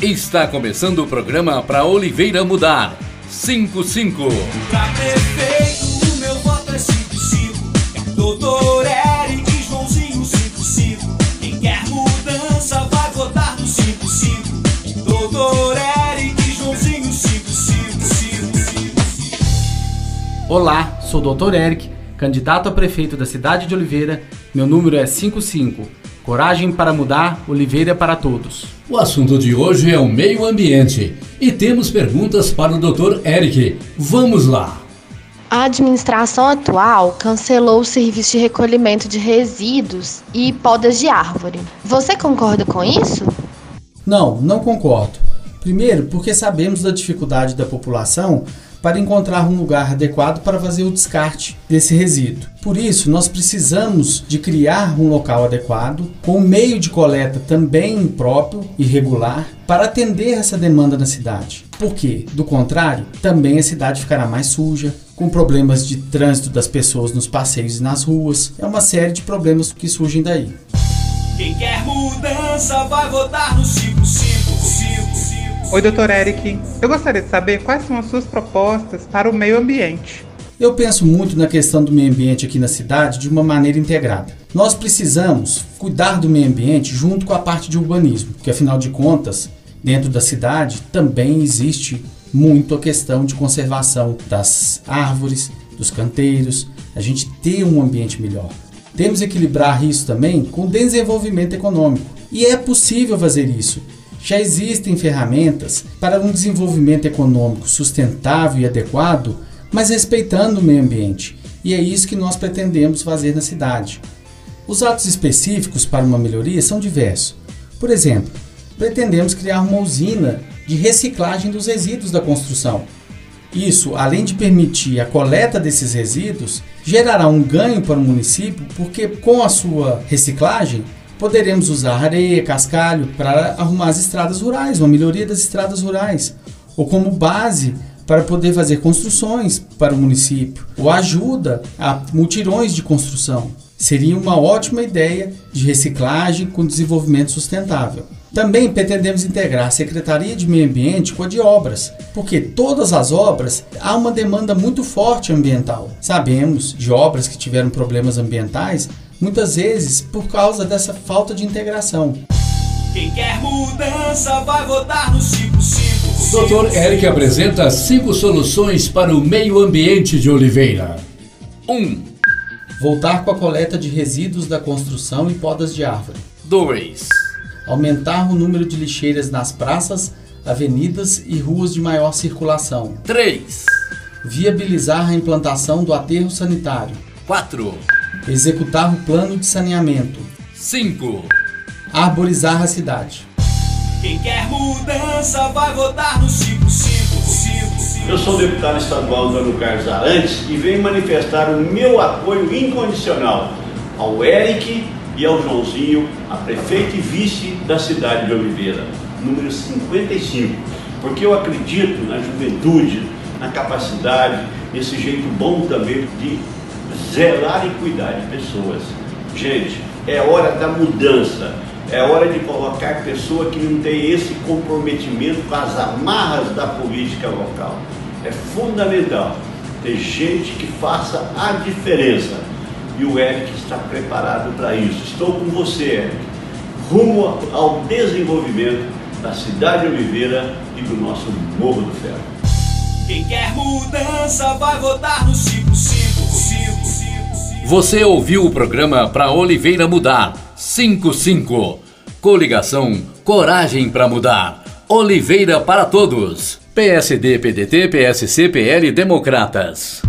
Está começando o programa para Oliveira Mudar. 55. Pra prefeito, o meu voto é 55. Doutor Eric Joãozinho 55. Quem quer mudança vai votar no 55. Doutor Eric Joãozinho 55. Olá, sou o Dr. Eric, candidato a prefeito da cidade de Oliveira. Meu número é 55. Coragem para mudar, Oliveira para todos. O assunto de hoje é o meio ambiente e temos perguntas para o Dr. Eric. Vamos lá. A administração atual cancelou o serviço de recolhimento de resíduos e podas de árvore. Você concorda com isso? Não, não concordo. Primeiro, porque sabemos da dificuldade da população para encontrar um lugar adequado para fazer o descarte desse resíduo. Por isso, nós precisamos de criar um local adequado, com um meio de coleta também próprio e regular, para atender essa demanda na cidade. Porque, do contrário, também a cidade ficará mais suja, com problemas de trânsito das pessoas nos passeios e nas ruas. É uma série de problemas que surgem daí. Quem quer mudança vai votar no 55. Oi, doutor Eric. Eu gostaria de saber quais são as suas propostas para o meio ambiente. Eu penso muito na questão do meio ambiente aqui na cidade de uma maneira integrada. Nós precisamos cuidar do meio ambiente junto com a parte de urbanismo, que afinal de contas, dentro da cidade também existe muito a questão de conservação das árvores, dos canteiros, a gente ter um ambiente melhor. Temos que equilibrar isso também com desenvolvimento econômico. E é possível fazer isso já existem ferramentas para um desenvolvimento econômico sustentável e adequado, mas respeitando o meio ambiente, e é isso que nós pretendemos fazer na cidade. Os atos específicos para uma melhoria são diversos. Por exemplo, pretendemos criar uma usina de reciclagem dos resíduos da construção. Isso, além de permitir a coleta desses resíduos, gerará um ganho para o município, porque com a sua reciclagem Poderemos usar areia, cascalho para arrumar as estradas rurais, uma melhoria das estradas rurais, ou como base para poder fazer construções para o município, ou ajuda a mutirões de construção. Seria uma ótima ideia de reciclagem com desenvolvimento sustentável. Também pretendemos integrar a Secretaria de Meio Ambiente com a de obras, porque todas as obras há uma demanda muito forte ambiental. Sabemos de obras que tiveram problemas ambientais muitas vezes por causa dessa falta de integração. Quem quer mudança vai votar no 55. O Dr. Eric apresenta cinco soluções para o meio ambiente de Oliveira. 1. Um. Voltar com a coleta de resíduos da construção e podas de árvore. 2. Aumentar o número de lixeiras nas praças, avenidas e ruas de maior circulação. 3. Viabilizar a implantação do aterro sanitário. 4. Executar o plano de saneamento. 5. Arborizar a cidade. Quem quer mudança vai votar no 55. Eu sou o deputado estadual Antônio Carlos Arantes e venho manifestar o meu apoio incondicional ao Eric e ao Joãozinho, a prefeito e vice da cidade de Oliveira, número 55, porque eu acredito na juventude, na capacidade, nesse jeito bom também de zelar e cuidar de pessoas. Gente, é hora da mudança. É hora de colocar pessoa que não tem esse comprometimento com as amarras da política local. É fundamental ter gente que faça a diferença. E o Eric está preparado para isso. Estou com você, Eric. Rumo ao desenvolvimento da cidade de Oliveira e do nosso Morro do Ferro. Quem quer mudança vai votar no 55. Você ouviu o programa para Oliveira Mudar 55. Coligação Coragem para Mudar. Oliveira para todos. PSD, PDT, PSC, PL Democratas.